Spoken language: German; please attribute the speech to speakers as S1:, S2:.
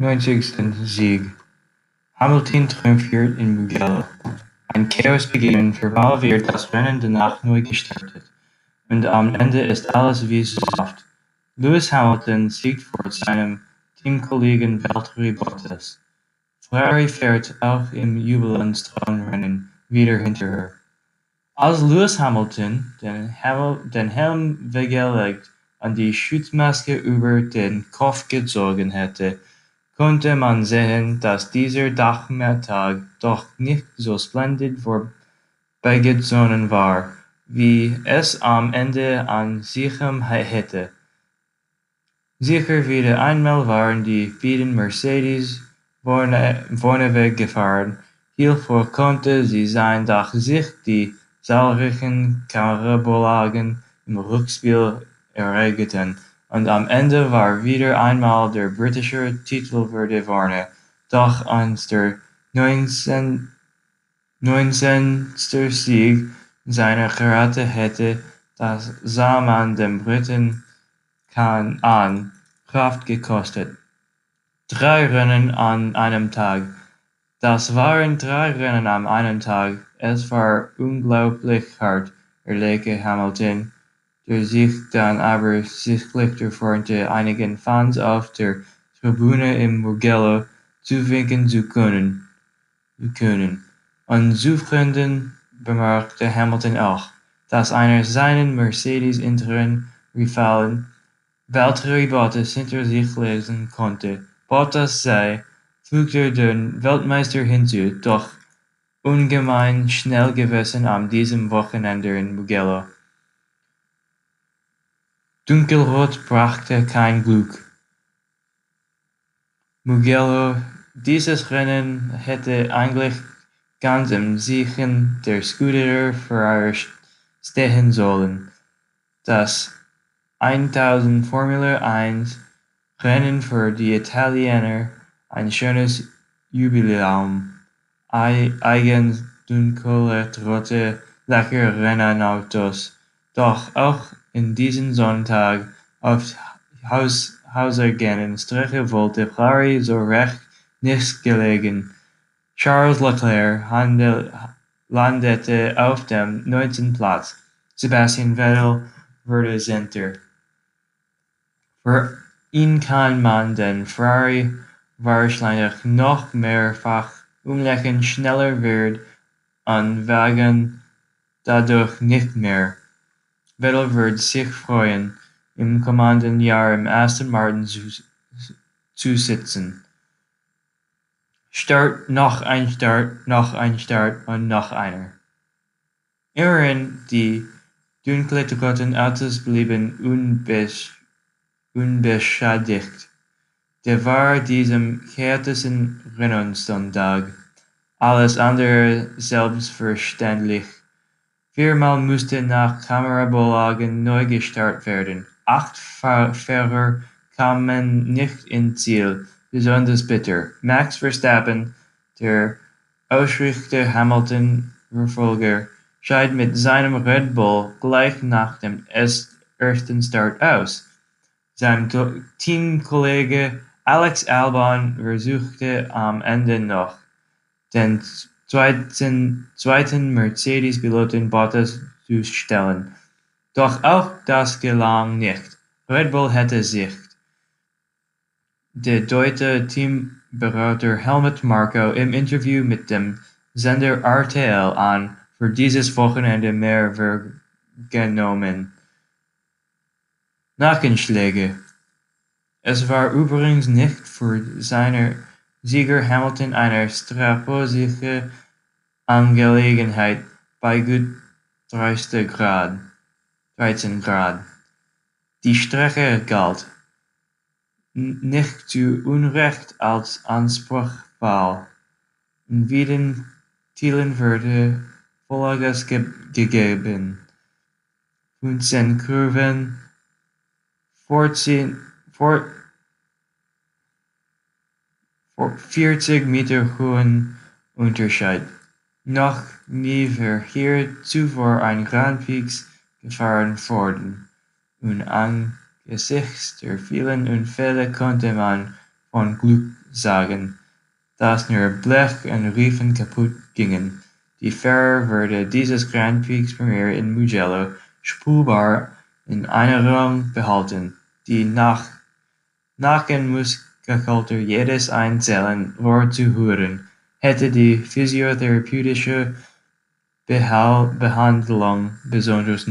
S1: 90. Sieg. Hamilton triumphiert in Mugello. Ein Chaos beginnt, verbal wird das Rennen danach neu gestartet. Und am Ende ist alles wie so oft. Lewis Hamilton siegt vor seinem Teamkollegen Valtteri Bottas. Ferrari fährt auch im Jubiläumsrennen wieder hinterher. Als Lewis Hamilton den, Hamil den Helm weggelegt und die Schutzmaske über den Kopf gezogen hätte, konnte man sehen, dass dieser Nachmittag doch nicht so splendid vorbeigezogen war, wie es am Ende an ansehen hätte. Sicher wieder einmal waren die beiden Mercedes vorneweg gefahren, hierfür konnte sie sein, dass sich die zahlreichen Karambolage im Rückspiel erregten, und am Ende war wieder einmal der britische Titelwürde vorne, doch als der neunzehnte Sieg seiner Karate hätte, das sah man dem Briten an Kraft gekostet. Drei Rennen an einem Tag. Das waren drei Rennen an einem Tag. Es war unglaublich hart, erlegte Hamilton, der sich dann aber sichtlich erfreute, einigen Fans auf der Tribüne im Mugello zuwinken zu können. Und Zuschauenden bemerkte Hamilton auch, dass einer seinen Mercedes-internen Rivalen Valtteri Bottas hinter sich lesen konnte. Bottas sei, fügte der Weltmeister hinzu, doch ungemein schnell gewesen an diesem Wochenende in Mugello. Dunkelrot brachte kein Glück. Mugello, dieses Rennen hätte eigentlich ganz im Siegen der Scuderia Ferrari stehen sollen. Das 1000 Formel 1 Rennen für die Italiener ein schönes Jubiläum. Eigens dunkle, rote Lackierrennautos. Doch auch in diesem Sonntag auf hauseigenen Strecke wollte Ferrari so recht nichts gelegen. Charles Leclerc landete auf dem neunten Platz. Sebastian Vettel wurde Zehnter. Für ihn kann man den Ferrari wahrscheinlich noch mehrfach umlegen, schneller wird an Wagen dadurch nicht mehr. Vettel wird sich freuen, im kommenden Jahr im Aston Martin zu sitzen. Start, noch ein Start, noch ein Start und noch einer. Immerhin, die dunklen Autos blieben unbesch unbeschädigt. Der war diesem härtesten Rennsonntag alles andere selbstverständlich. Viermal musste nach Kamerabolagen neu gestartet werden. Acht Fahrer kamen nicht ins Ziel, besonders bitter. Max Verstappen, der Ausrichter Hamilton-Verfolger, schied mit seinem Red Bull gleich nach dem ersten Start aus. Sein Teamkollege Alex Albon versuchte am Ende noch, den zweiten Mercedes-Piloten Bottas zu stellen, doch auch das gelang nicht. Red Bull hätte sich. Der deutsche Teamberater Helmut Marko im Interview mit dem Sender RTL an für dieses Wochenende mehr wahrgenommen. Nackenschläge. Es war übrigens nicht für seinen Sieger Hamilton eine strapazierte Angelegenheit bei gut 13 Grad. Die Strecke galt nicht zu Unrecht als anspruchsvoll, in beiden Teilen wurde Vollgas gegeben. 15 Kurven vierzig Meter hohen Unterschied. Noch nie war hier zuvor ein Grand Prix gefahren worden, und angesichts der vielen Unfälle konnte man von Glück sagen, dass nur Blech und Reifen kaputt gingen. Die Fahrer würde dieses Grand Prix Premiere in Mugello spurbar in Erinnerung behalten. Die nach Nackenmuskelkater jedes einzelnen war zu hören, hätte die physiotherapeutische Behandlung besonders